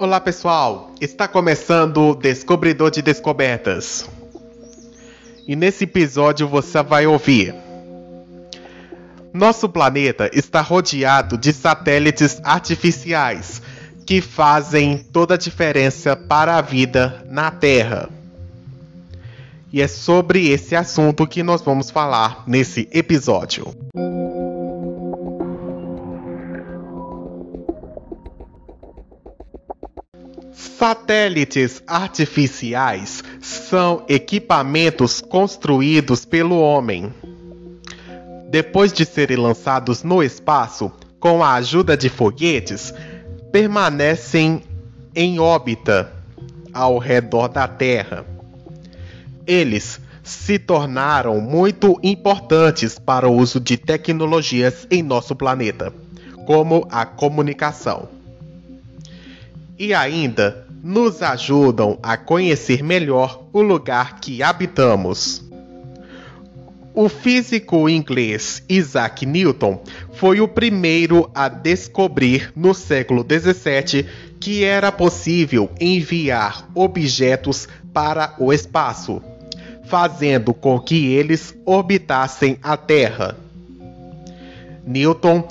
Olá pessoal, está começando o Descobridor de Descobertas. E nesse episódio você vai ouvir. Nosso planeta está rodeado de satélites artificiais que fazem toda a diferença para a vida na Terra. E é sobre esse assunto que nós vamos falar nesse episódio. Satélites artificiais são equipamentos construídos pelo homem. Depois de serem lançados no espaço com a ajuda de foguetes, permanecem em órbita ao redor da Terra. Eles se tornaram muito importantes para o uso de tecnologias em nosso planeta, como a comunicação e ainda nos ajudam a conhecer melhor o lugar que habitamos. O físico inglês Isaac Newton foi o primeiro a descobrir no século 17 que era possível enviar objetos para o espaço, fazendo com que eles orbitassem a Terra. Newton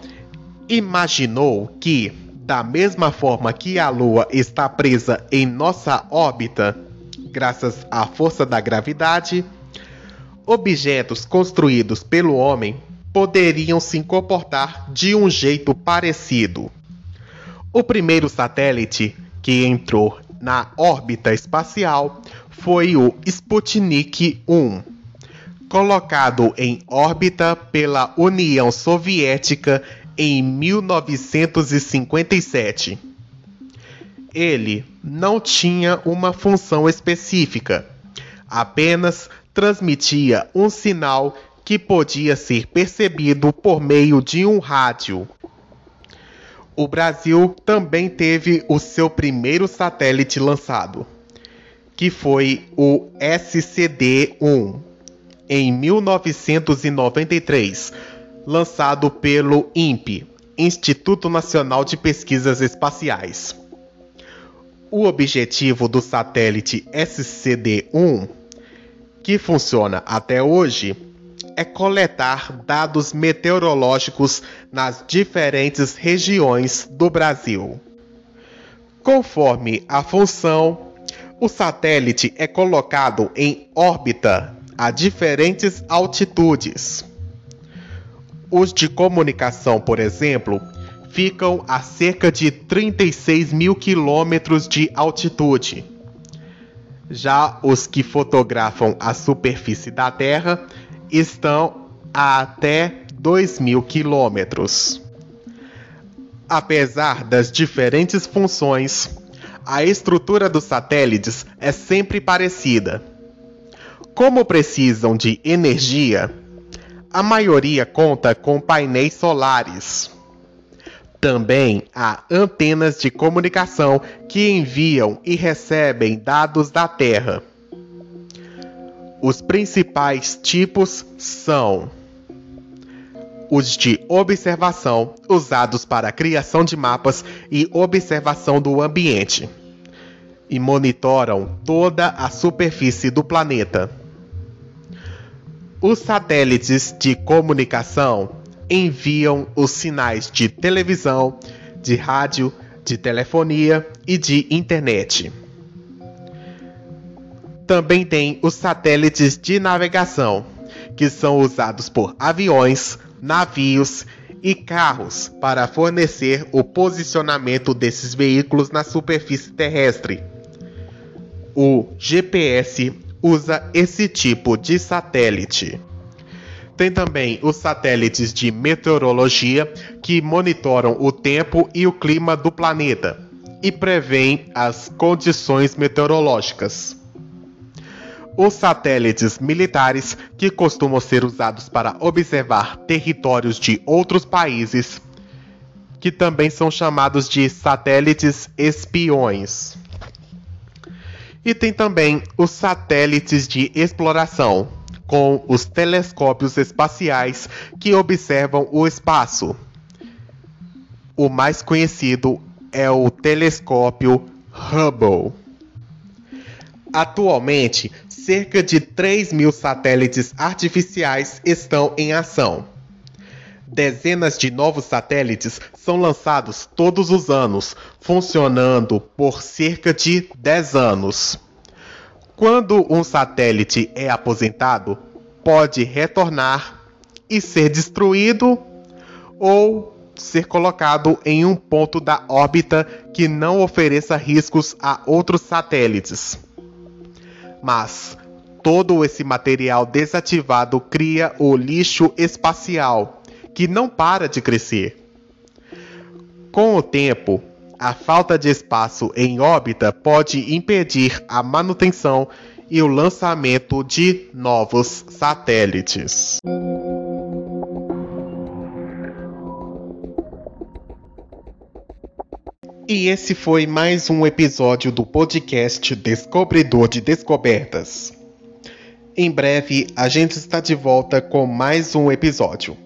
imaginou que da mesma forma que a Lua está presa em nossa órbita, graças à força da gravidade, objetos construídos pelo homem poderiam se comportar de um jeito parecido. O primeiro satélite que entrou na órbita espacial foi o Sputnik 1, colocado em órbita pela União Soviética em 1957. Ele não tinha uma função específica, apenas transmitia um sinal que podia ser percebido por meio de um rádio. O Brasil também teve o seu primeiro satélite lançado, que foi o SCD-1, em 1993 lançado pelo INPE, Instituto Nacional de Pesquisas Espaciais. O objetivo do satélite SCD-1, que funciona até hoje, é coletar dados meteorológicos nas diferentes regiões do Brasil. Conforme a função, o satélite é colocado em órbita a diferentes altitudes. Os de comunicação, por exemplo, ficam a cerca de 36 mil quilômetros de altitude. Já os que fotografam a superfície da Terra estão a até 2 mil quilômetros. Apesar das diferentes funções, a estrutura dos satélites é sempre parecida. Como precisam de energia, a maioria conta com painéis solares. Também há antenas de comunicação que enviam e recebem dados da Terra. Os principais tipos são os de observação, usados para a criação de mapas e observação do ambiente, e monitoram toda a superfície do planeta. Os satélites de comunicação enviam os sinais de televisão, de rádio, de telefonia e de internet. Também tem os satélites de navegação, que são usados por aviões, navios e carros para fornecer o posicionamento desses veículos na superfície terrestre. O GPS usa esse tipo de satélite. Tem também os satélites de meteorologia que monitoram o tempo e o clima do planeta e prevêem as condições meteorológicas. Os satélites militares, que costumam ser usados para observar territórios de outros países, que também são chamados de satélites espiões. E tem também os satélites de exploração, com os telescópios espaciais que observam o espaço. O mais conhecido é o telescópio Hubble. Atualmente, cerca de 3 mil satélites artificiais estão em ação. Dezenas de novos satélites são lançados todos os anos, funcionando por cerca de 10 anos. Quando um satélite é aposentado, pode retornar e ser destruído ou ser colocado em um ponto da órbita que não ofereça riscos a outros satélites. Mas todo esse material desativado cria o lixo espacial, que não para de crescer. Com o tempo, a falta de espaço em órbita pode impedir a manutenção e o lançamento de novos satélites. E esse foi mais um episódio do podcast Descobridor de Descobertas. Em breve a gente está de volta com mais um episódio.